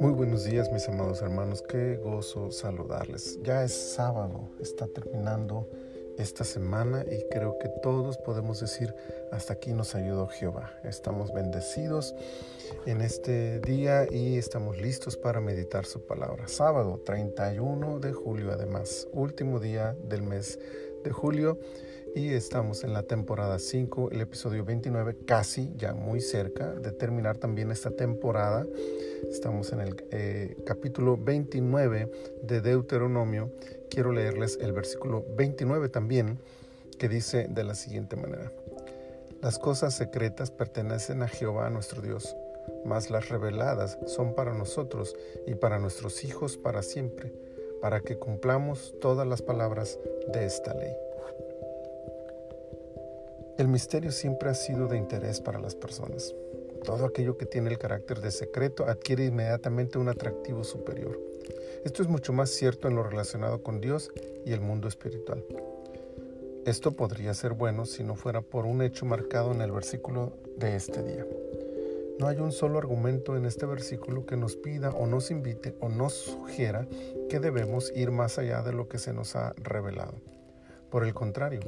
Muy buenos días mis amados hermanos, qué gozo saludarles. Ya es sábado, está terminando esta semana y creo que todos podemos decir, hasta aquí nos ayudó Jehová. Estamos bendecidos en este día y estamos listos para meditar su palabra. Sábado 31 de julio, además, último día del mes de julio y estamos en la temporada 5, el episodio 29, casi ya muy cerca de terminar también esta temporada. Estamos en el eh, capítulo 29 de Deuteronomio. Quiero leerles el versículo 29 también, que dice de la siguiente manera. Las cosas secretas pertenecen a Jehová nuestro Dios, mas las reveladas son para nosotros y para nuestros hijos para siempre, para que cumplamos todas las palabras de esta ley. El misterio siempre ha sido de interés para las personas. Todo aquello que tiene el carácter de secreto adquiere inmediatamente un atractivo superior. Esto es mucho más cierto en lo relacionado con Dios y el mundo espiritual. Esto podría ser bueno si no fuera por un hecho marcado en el versículo de este día. No hay un solo argumento en este versículo que nos pida o nos invite o nos sugiera que debemos ir más allá de lo que se nos ha revelado. Por el contrario,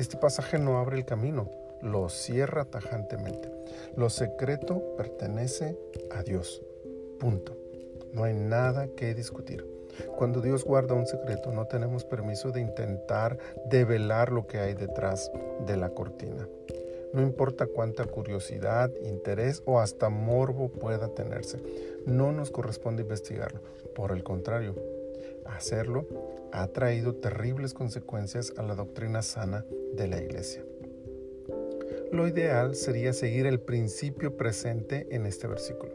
este pasaje no abre el camino, lo cierra tajantemente. Lo secreto pertenece a Dios. Punto. No hay nada que discutir. Cuando Dios guarda un secreto, no tenemos permiso de intentar develar lo que hay detrás de la cortina. No importa cuánta curiosidad, interés o hasta morbo pueda tenerse, no nos corresponde investigarlo. Por el contrario, hacerlo ha traído terribles consecuencias a la doctrina sana de la Iglesia. Lo ideal sería seguir el principio presente en este versículo.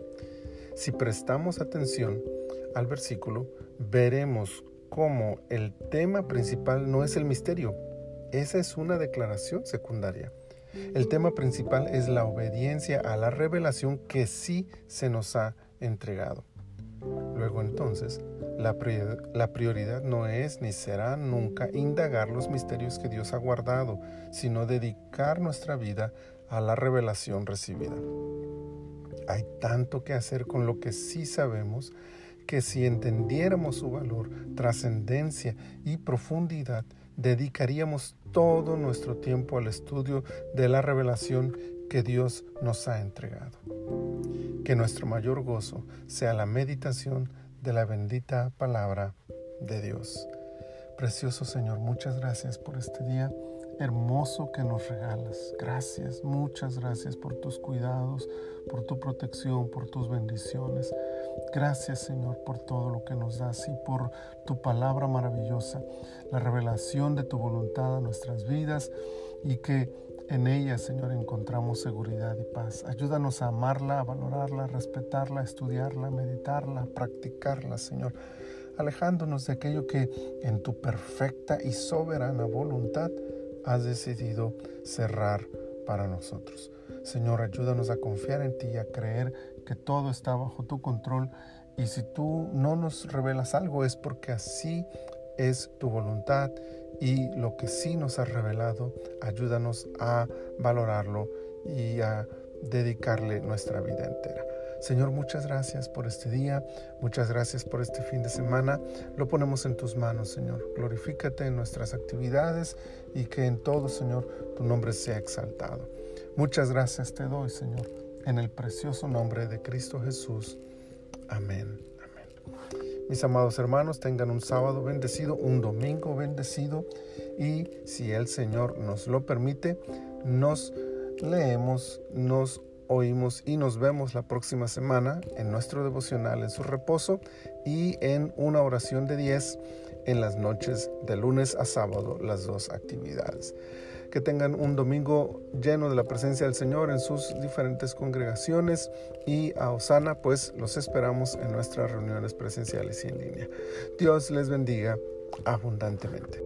Si prestamos atención al versículo, veremos cómo el tema principal no es el misterio. Esa es una declaración secundaria. El tema principal es la obediencia a la revelación que sí se nos ha entregado. Luego entonces, la, prioridad no es ni será nunca indagar los misterios que Dios ha guardado, sino dedicar nuestra vida a la revelación recibida. Hay tanto que hacer con lo que sí sabemos que si entendiéramos su valor, trascendencia y profundidad, dedicaríamos todo nuestro tiempo al estudio de la revelación que Dios nos ha entregado. Que nuestro mayor gozo sea la meditación de la bendita palabra de Dios. Precioso Señor, muchas gracias por este día hermoso que nos regalas. Gracias, muchas gracias por tus cuidados, por tu protección, por tus bendiciones. Gracias Señor por todo lo que nos das y por tu palabra maravillosa, la revelación de tu voluntad a nuestras vidas y que en ella, Señor, encontramos seguridad y paz. Ayúdanos a amarla, a valorarla, a respetarla, a estudiarla, a meditarla, a practicarla, Señor, alejándonos de aquello que en tu perfecta y soberana voluntad has decidido cerrar para nosotros. Señor, ayúdanos a confiar en ti y a creer que todo está bajo tu control y si tú no nos revelas algo es porque así es tu voluntad y lo que sí nos has revelado, ayúdanos a valorarlo y a dedicarle nuestra vida entera. Señor, muchas gracias por este día, muchas gracias por este fin de semana. Lo ponemos en tus manos, Señor. Glorifícate en nuestras actividades y que en todo, Señor, tu nombre sea exaltado. Muchas gracias te doy, Señor, en el precioso nombre de Cristo Jesús. Amén. Mis amados hermanos, tengan un sábado bendecido, un domingo bendecido y si el Señor nos lo permite, nos leemos, nos oímos y nos vemos la próxima semana en nuestro devocional en su reposo y en una oración de 10 en las noches de lunes a sábado, las dos actividades que tengan un domingo lleno de la presencia del Señor en sus diferentes congregaciones y a Osana pues los esperamos en nuestras reuniones presenciales y en línea. Dios les bendiga abundantemente.